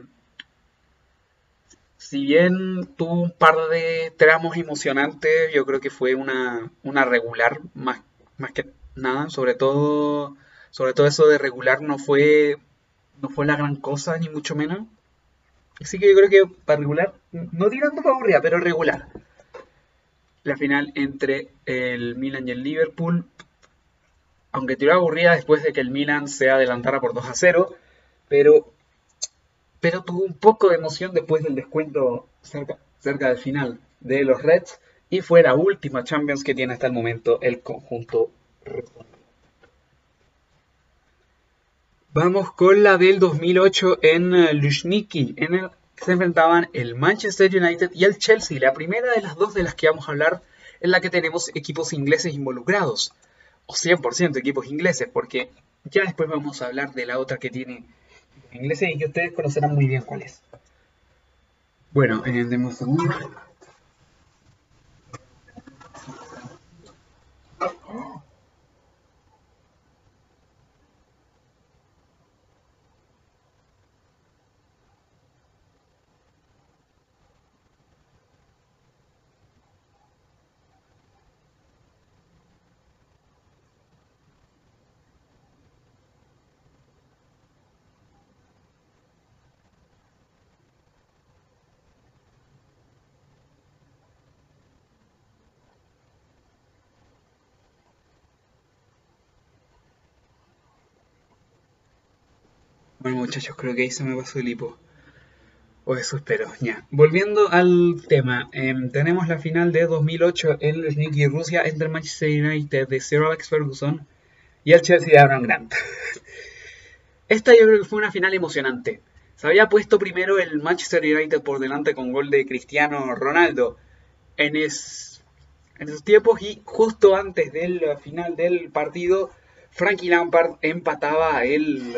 si bien tuvo un par de tramos emocionantes, yo creo que fue una, una regular más, más que nada, sobre todo, sobre todo eso de regular no fue, no fue la gran cosa, ni mucho menos. Así que yo creo que para regular, no tirando para aburrida, pero regular. La final entre el Milan y el Liverpool, aunque tiró aburrida después de que el Milan se adelantara por 2 a 0, pero, pero tuvo un poco de emoción después del descuento cerca, cerca del final de los Reds y fue la última Champions que tiene hasta el momento el conjunto Vamos con la del 2008 en eh, Lushniki, en el que se enfrentaban el Manchester United y el Chelsea. La primera de las dos de las que vamos a hablar en la que tenemos equipos ingleses involucrados, o 100% equipos ingleses, porque ya después vamos a hablar de la otra que tiene ingleses y que ustedes conocerán muy bien cuál es. Bueno, en el un segundo. Bueno, muchachos, creo que ahí se me pasó el hipo. O eso espero, ya. Volviendo al tema, em, tenemos la final de 2008 en Sneaky Rusia entre el Manchester United de Sir Alex Ferguson y el Chelsea de Aaron Grant. Esta yo creo que fue una final emocionante. Se había puesto primero el Manchester United por delante con gol de Cristiano Ronaldo en, es, en esos tiempos y justo antes del final del partido, Frankie Lampard empataba el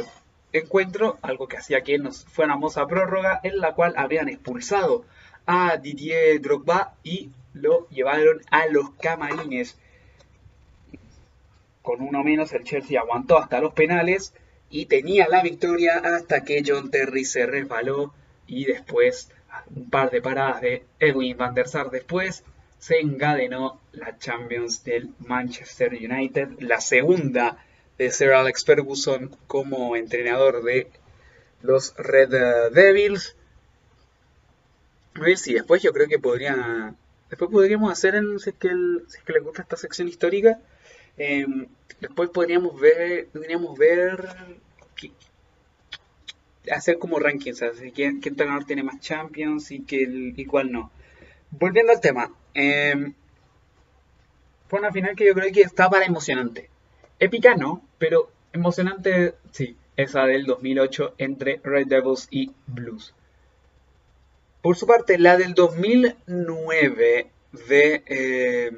encuentro, algo que hacía que nos fuéramos a prórroga, en la cual habían expulsado a Didier Drogba y lo llevaron a los camarines. Con uno menos el Chelsea aguantó hasta los penales y tenía la victoria hasta que John Terry se resbaló y después un par de paradas de Edwin van der Sar después se encadenó la Champions del Manchester United, la segunda de Sir Alex Ferguson como entrenador de los Red Devils. Si después yo creo que podría. Después podríamos hacer, en, si, es que si es que les gusta esta sección histórica, em, después podríamos ver, podríamos ver hacer como rankings, así que qué entrenador tiene más champions y, que y cuál no. Volviendo al tema, em, fue una final que yo creo que está para emocionante. Épica no, pero emocionante sí, esa del 2008 entre Red Devils y Blues. Por su parte, la del 2009 de eh,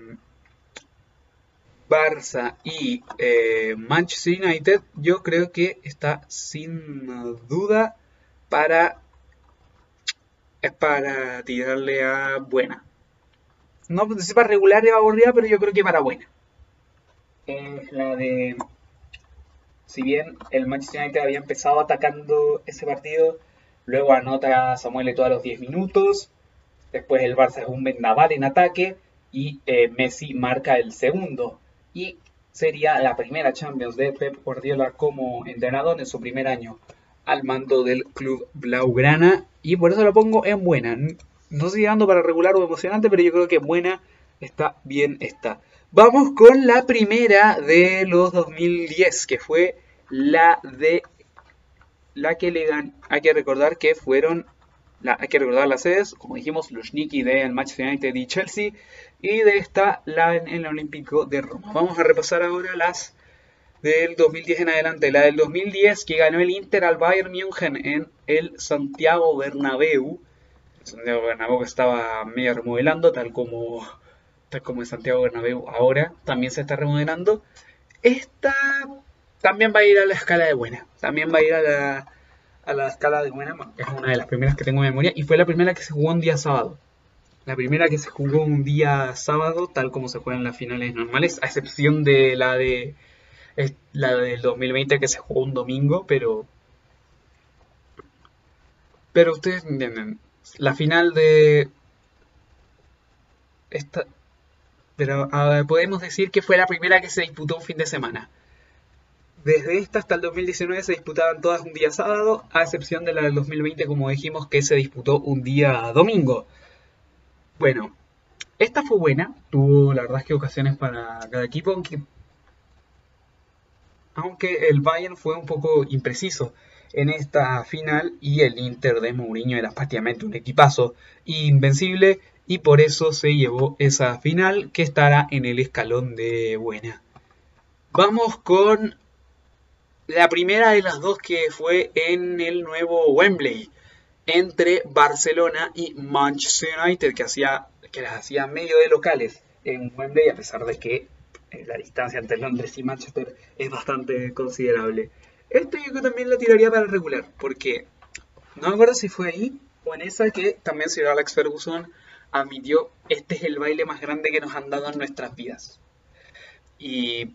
Barça y eh, Manchester United, yo creo que está sin duda para, para tirarle a buena. No sé si para regular y aburrida, pero yo creo que para buena es la de, si bien el Manchester United había empezado atacando ese partido, luego anota Samuel Eto'o a los 10 minutos, después el Barça es un vendaval en ataque y eh, Messi marca el segundo. Y sería la primera Champions de Pep Guardiola como entrenador en su primer año al mando del club Blaugrana y por eso lo pongo en buena. No estoy llegando para regular o emocionante, pero yo creo que buena está bien está. Vamos con la primera de los 2010, que fue la de la que le dan. Hay que recordar que fueron, hay que recordar las sedes, como dijimos, los Niki del Manchester United y Chelsea, y de esta la en el Olímpico de Roma. Vamos a repasar ahora las del 2010 en adelante. La del 2010 que ganó el Inter al Bayern München en el Santiago Bernabéu. El Santiago Bernabéu estaba medio remodelando, tal como como en Santiago Bernabéu ahora, también se está remodelando. Esta también va a ir a la escala de buena, también va a ir a la, a la escala de buena, es una de las primeras que tengo en memoria, y fue la primera que se jugó un día sábado. La primera que se jugó un día sábado, tal como se juegan las finales normales, a excepción de la de la del 2020 que se jugó un domingo, pero pero ustedes entienden, la final de esta pero ah, podemos decir que fue la primera que se disputó un fin de semana. Desde esta hasta el 2019 se disputaban todas un día sábado, a excepción de la del 2020, como dijimos, que se disputó un día domingo. Bueno, esta fue buena, tuvo la verdad que ocasiones para cada equipo, aunque, aunque el Bayern fue un poco impreciso en esta final y el Inter de Mourinho era prácticamente un equipazo invencible y por eso se llevó esa final que estará en el escalón de buena. Vamos con la primera de las dos que fue en el nuevo Wembley entre Barcelona y Manchester United que hacía que las hacía medio de locales en Wembley a pesar de que eh, la distancia entre Londres y Manchester es bastante considerable. Esto yo también lo tiraría para el regular porque no me acuerdo si fue ahí o en esa que también se Alex Ferguson admitió, este es el baile más grande que nos han dado en nuestras vidas. Y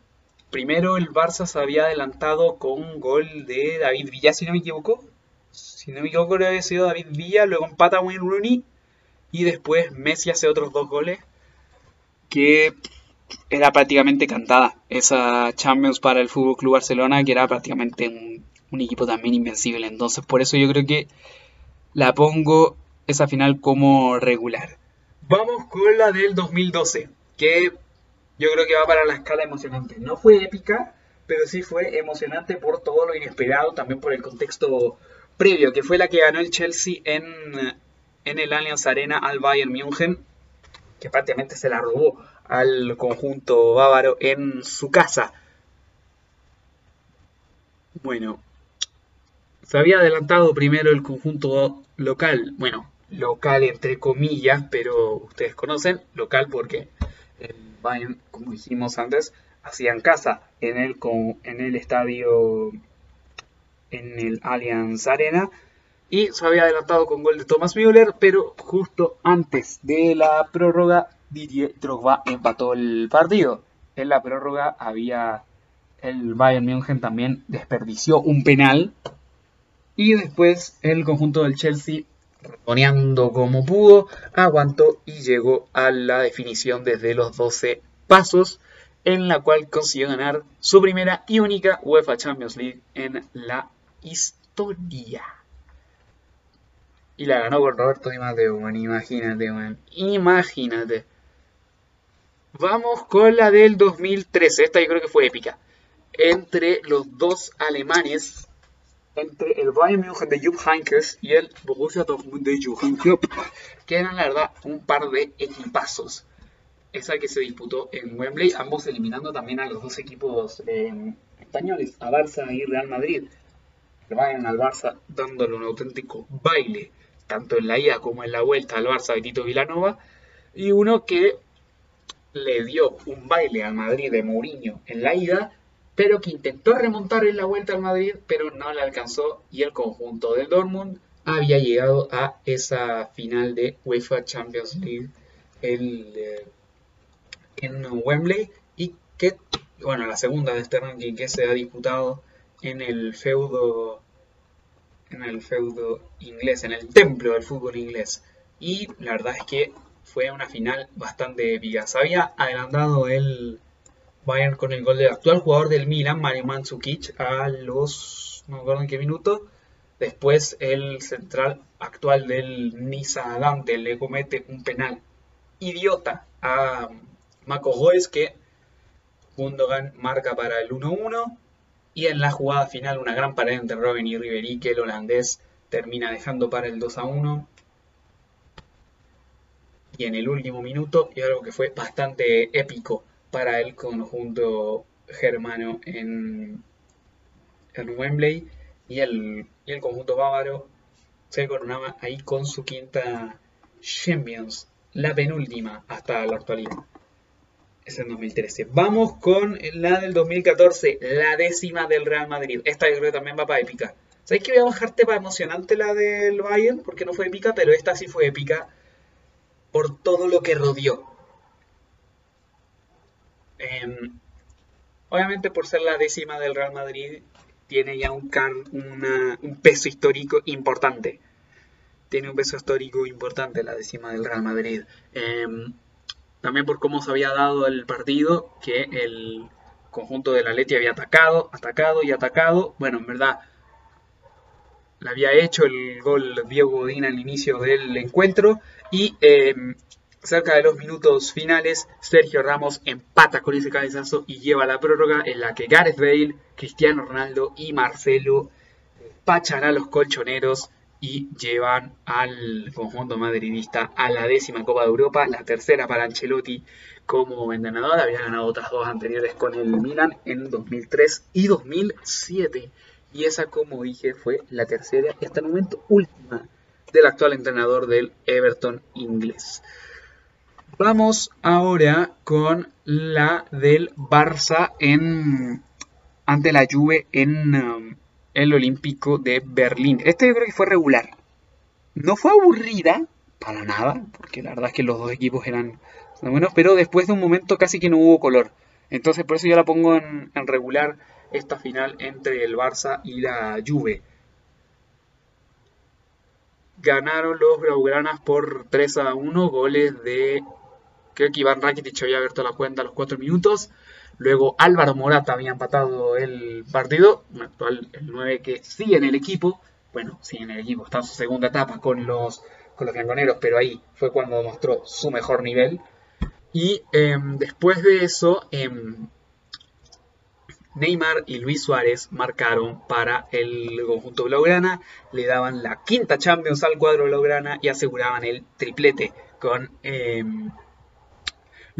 primero el Barça se había adelantado con un gol de David Villa, si no me equivoco. Si no me equivoco, había sido David Villa, luego empata Wayne Rooney y después Messi hace otros dos goles que era prácticamente cantada esa Champions para el Fútbol Club Barcelona, que era prácticamente un, un, equipo también invencible. Entonces, por eso yo creo que la pongo esa final como regular. Vamos con la del 2012, que yo creo que va para la escala emocionante. No fue épica, pero sí fue emocionante por todo lo inesperado, también por el contexto previo, que fue la que ganó el Chelsea en, en el Allianz Arena al Bayern München, que prácticamente se la robó al conjunto bávaro en su casa. Bueno, se había adelantado primero el conjunto local, bueno, local entre comillas, pero ustedes conocen, local porque el Bayern, como dijimos antes, hacían casa en el, en el estadio, en el Allianz Arena, y se había adelantado con gol de Thomas Müller, pero justo antes de la prórroga, Didier Drogba empató el partido. En la prórroga había el Bayern München también desperdició un penal y después el conjunto del Chelsea reponeando como pudo, aguantó y llegó a la definición desde los 12 pasos, en la cual consiguió ganar su primera y única UEFA Champions League en la historia. Y la ganó con Roberto Di Matteo, man. Imagínate, man. Imagínate. Vamos con la del 2013. Esta yo creo que fue épica. Entre los dos alemanes. Entre el Bayern München de Jupp Heynckes y el Borussia Dortmund de Johann Klopp. Que eran, la verdad, un par de equipazos. Esa que se disputó en Wembley. Ambos eliminando también a los dos equipos eh, españoles. A Barça y Real Madrid. El Bayern al Barça dándole un auténtico baile tanto en la ida como en la vuelta al Barça de Tito Vilanova, y uno que le dio un baile al Madrid de Mourinho en la ida, pero que intentó remontar en la vuelta al Madrid, pero no le alcanzó y el conjunto del Dortmund había llegado a esa final de UEFA Champions League eh, en Wembley y que, bueno, la segunda de este ranking que se ha disputado en el feudo en el feudo inglés, en el templo del fútbol inglés. Y la verdad es que fue una final bastante. Se había adelantado el Bayern con el gol del actual jugador del Milan, Mario Mandzukic, a los, no me acuerdo en qué minuto. Después el central actual del Niza Dante le comete un penal idiota a Mako Goes que Gundogan marca para el 1-1 y en la jugada final, una gran pared entre Robin y Ribery que el holandés termina dejando para el 2 a 1. Y en el último minuto, y algo que fue bastante épico para el conjunto germano en, en Wembley, y el, y el conjunto bávaro se coronaba ahí con su quinta Champions, la penúltima hasta la actualidad es en 2013. Vamos con la del 2014, la décima del Real Madrid. Esta yo creo que también va para épica. ¿Sabéis que voy a bajarte para emocionante la del Bayern? Porque no fue épica, pero esta sí fue épica por todo lo que rodeó. Em, obviamente por ser la décima del Real Madrid, tiene ya un, un peso histórico importante. Tiene un peso histórico importante la décima del Real Madrid. Em, también por cómo se había dado el partido, que el conjunto de la Leti había atacado, atacado y atacado. Bueno, en verdad, le había hecho el gol Diego Godín al inicio del encuentro y em, cerca de los minutos finales, Sergio Ramos empata con ese cabezazo y lleva la prórroga en la que Gareth Bale, Cristiano Ronaldo y Marcelo pachan a los colchoneros y llevan al conjunto madridista a la décima Copa de Europa, la tercera para Ancelotti como entrenador, había ganado otras dos anteriores con el Milan en 2003 y 2007 y esa como dije fue la tercera y hasta el momento última del actual entrenador del Everton inglés. Vamos ahora con la del Barça en ante la Juve en um, el Olímpico de Berlín. Este yo creo que fue regular. No fue aburrida, para nada, porque la verdad es que los dos equipos eran buenos, pero después de un momento casi que no hubo color. Entonces por eso yo la pongo en, regular esta final entre el Barça y la Juve. Ganaron los Blaugranas por 3 a 1, goles de... Creo que Iván Rakitic había abierto la cuenta a los 4 minutos. Luego Álvaro Morata había empatado el partido, actual el 9 que sigue en el equipo. Bueno, sigue en el equipo, está en su segunda etapa con los, con los pero ahí fue cuando demostró su mejor nivel. Y em, después de eso, em, Neymar y Luis Suárez marcaron para el conjunto blaugrana, le daban la quinta Champions al cuadro blaugrana y aseguraban el triplete con eh,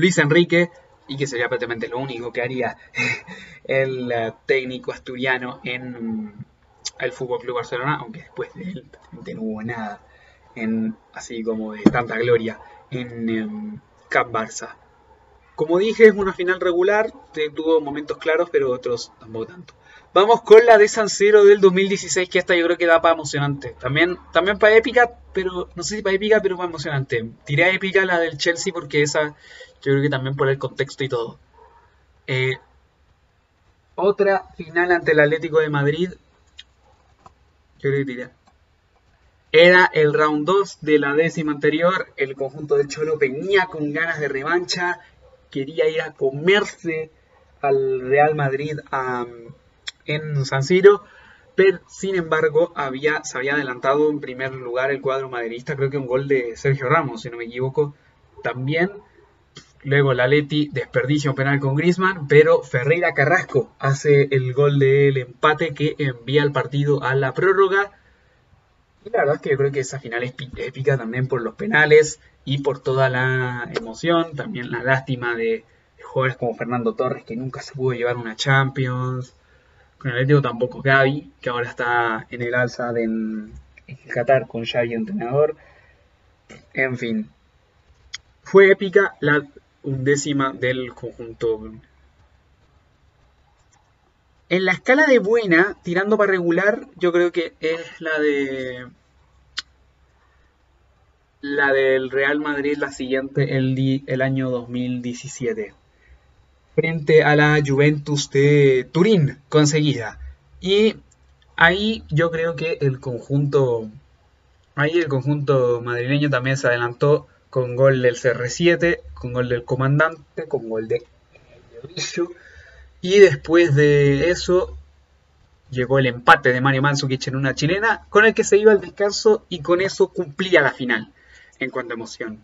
Luis Enrique y que sería prácticamente lo único que haría el uh, técnico asturiano en el Fútbol Club Barcelona, aunque después de él no hubo nada en, así como de tanta gloria en um, Camp Barça. Como dije, es una final regular, tuvo momentos claros, pero otros tampoco tanto. Vamos con la de San Siro del 2016, que esta yo creo que da para emocionante. También, también para épica, pero no sé si para épica, pero para emocionante. Tiré a épica la del Chelsea porque esa, yo creo que también por el contexto y todo. Eh, otra final ante el Atlético de Madrid. Yo creo que tiré. Era el round 2 de la décima anterior. El conjunto del Cholo venía con ganas de revancha quería ir a comerse al Real Madrid en San Siro, pero sin embargo había, se había adelantado en primer lugar el cuadro madridista, creo que un gol de Sergio Ramos, si no me equivoco, también. Luego la Leti desperdicia un penal con Griezmann, pero Ferreira Carrasco hace el gol del empate que envía el partido a la prórroga. Y la verdad es que yo creo que esa final es épica también por los penales y por toda la emoción, también la lástima de, jugadores como Fernando Torres que nunca se pudo llevar una Champions, con el Atlético tampoco Gaby, que ahora está en el alza de, en, Qatar con Xavi entrenador. En fin, fue épica la undécima del conjunto. En la escala de buena, tirando para regular, yo creo que es la de la del Real Madrid la siguiente el, el año 2017 frente a la Juventus de Turín conseguida y ahí yo creo que el conjunto ahí el conjunto madrileño también se adelantó con gol del CR7 con gol del comandante con gol de y después de eso llegó el empate de Mario Mandzukic en una chilena con el que se iba al descanso y con eso cumplía la final en cuanto a emoción.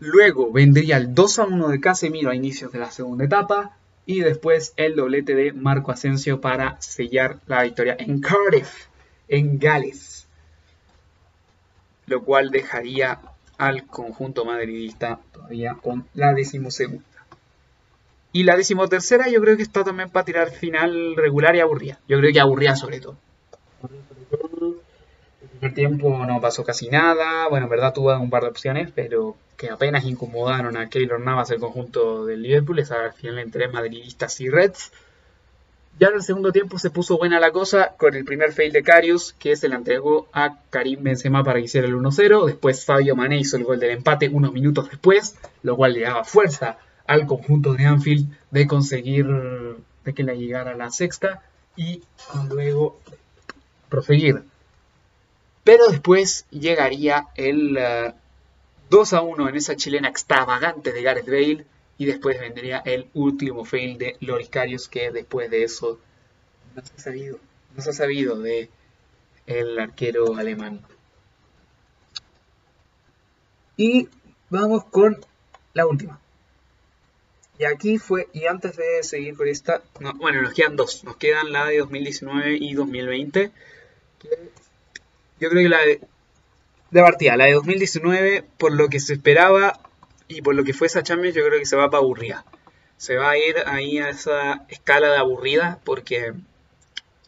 Luego vendría el 2 a 1 de Casemiro a inicios de la segunda etapa y después el doblete de Marco Asensio para sellar la victoria en Cardiff, en Gales. Lo cual dejaría al conjunto madridista todavía con la decimosegunda. Y la decimotercera yo creo que está también para tirar final regular y aburrida. Yo creo que aburrida sobre todo primer tiempo no pasó casi nada. Bueno, en verdad tuvo un par de opciones, pero que apenas incomodaron a Keylor Navas, el conjunto del Liverpool. Esa al final entre madridistas y Reds. Ya en el segundo tiempo se puso buena la cosa con el primer fail de Carius, que se le entregó a Karim Benzema para que hiciera el 1-0. Después Fabio Mané hizo el gol del empate unos minutos después, lo cual le daba fuerza al conjunto de Anfield de conseguir de que le llegara la sexta y luego proseguir pero después llegaría el 2 uh, a 1 en esa chilena extravagante de Gareth Bale. Y después vendría el último fail de Loris que después de eso no se ha sabido. No se ha sabido de el arquero alemán. Y vamos con la última. Y aquí fue, y antes de seguir con esta, bueno, nos quedan dos. Nos quedan la de 2019 y 2020. Que yo creo que la de, de partida, la de 2019, por lo que se esperaba y por lo que fue esa Champions, yo creo que se va para aburrida. Se va a ir ahí a esa escala de aburrida porque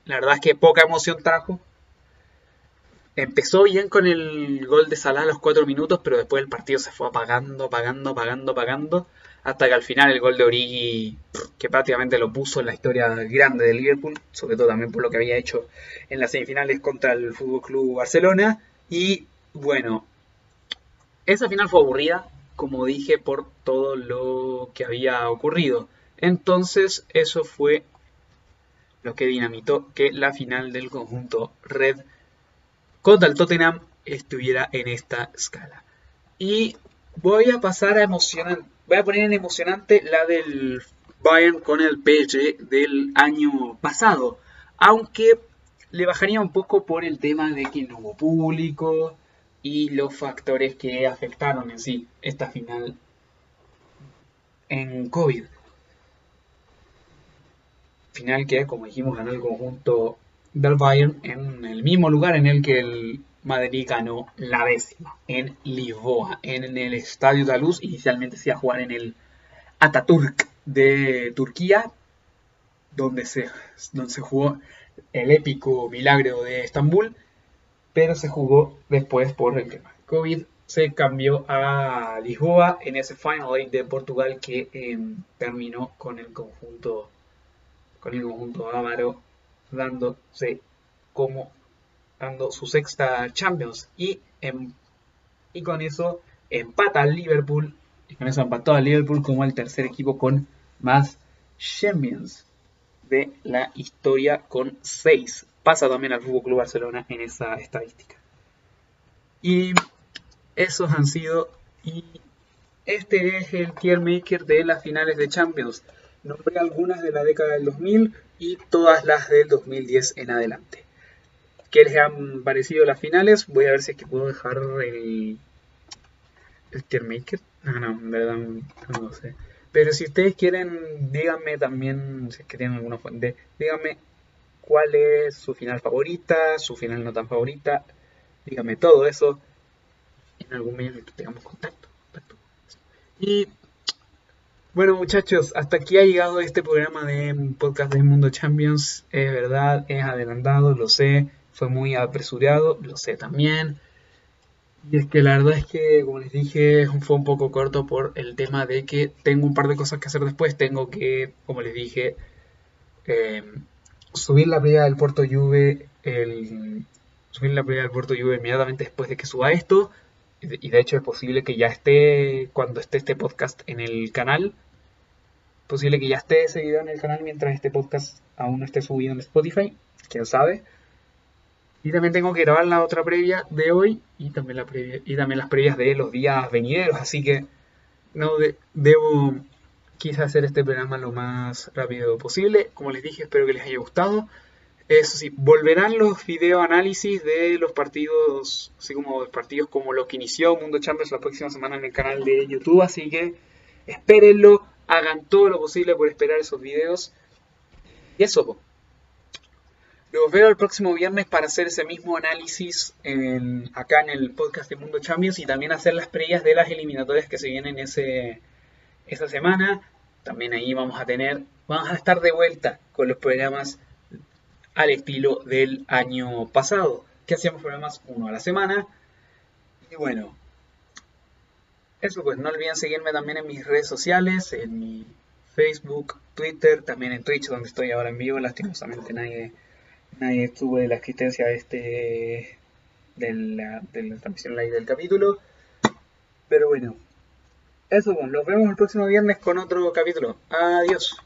la verdad es que poca emoción trajo. Empezó bien con el gol de Salah a los 4 minutos, pero después el partido se fue apagando, apagando, apagando, apagando. Hasta que al final el gol de Origi, que prácticamente lo puso en la historia grande del Liverpool, sobre todo también por lo que había hecho en las semifinales contra el Fútbol Club Barcelona. Y bueno, esa final fue aburrida, como dije, por todo lo que había ocurrido. Entonces, eso fue lo que dinamitó que la final del conjunto Red contra el Tottenham estuviera en esta escala. Y voy a pasar a emocionar voy a poner en emocionante la del Bayern con el PSG del año pasado. Aunque le bajaría un poco por el tema de que no hubo público y los factores que afectaron en sí esta final en COVID. final que, como dijimos, ganó el conjunto del Bayern en el mismo lugar en el que el Madrid ganó la décima, en Lisboa, en el Estadio de Luz. Inicialmente se iba a jugar en el Ataturk de Turquía, donde se, donde se jugó el épico milagro de Estambul, pero se jugó después por el tema COVID. Se cambió a Lisboa en ese Final Eight de Portugal que em, terminó con el conjunto con el conjunto ávaro dándose como dando su sexta Champions y, em, y con eso empata al Liverpool y con eso empató al Liverpool como el tercer equipo con más Champions de la historia con 6. Pasa también al Fútbol Club Barcelona en esa estadística. Y esos han sido y este es el tier maker de las finales de Champions. Nombré algunas de la década del 2000 y todas las del 2010 en adelante. ¿Qué les han parecido las finales? Voy a ver si es que puedo dejar el, el tier maker. No, no, en verdad no sé. Pero si ustedes quieren, díganme también, si es que tienen alguna fuente, díganme cuál es su final favorita, su final no tan favorita. Díganme todo eso en algún medio tengamos contacto. Y bueno muchachos, hasta aquí ha llegado este programa de podcast del Mundo Champions. Es verdad, es adelantado, lo sé, fue muy apresurado, lo sé también. Y es que la verdad es que, como les dije, fue un poco corto por el tema de que tengo un par de cosas que hacer después. Tengo que, como les dije, eh, subir la previa del Puerto Juve, el, subir la previa del Puerto Juve inmediatamente después de que suba esto. Y de hecho es posible que ya esté, cuando esté este podcast en el canal, posible que ya esté ese video en el canal mientras este podcast aún no esté subido en Spotify, quién sabe. Y también tengo que grabar la otra previa de hoy y también, y también las previas de los días venideros. Así que no debo quizás hacer este programa lo más rápido posible. Como les dije, espero que les haya gustado. Eso sí, volverán los video análisis de los partidos, así como los partidos como lo que inició Mundo Champions la próxima semana en el canal de YouTube. Así que espérenlo, hagan todo lo posible por esperar esos videos. Y eso, los veo el próximo viernes para hacer ese mismo análisis acá en el podcast de Mundo Champions y también hacer las previas de las eliminatorias que se vienen ese, esa semana. También ahí vamos a tener, vamos a estar de vuelta con los programas al estilo del año pasado, que hacíamos programas uno a la semana. Y bueno, eso pues, no olviden seguirme también en mis redes sociales, en mi Facebook, Twitter, también en Twitch, donde estoy ahora en vivo. Lastimosamente nadie nadie estuvo de la existencia de este de la, de la transmisión live del capítulo. Pero bueno, eso, pues, nos vemos el próximo viernes con otro capítulo. Adiós.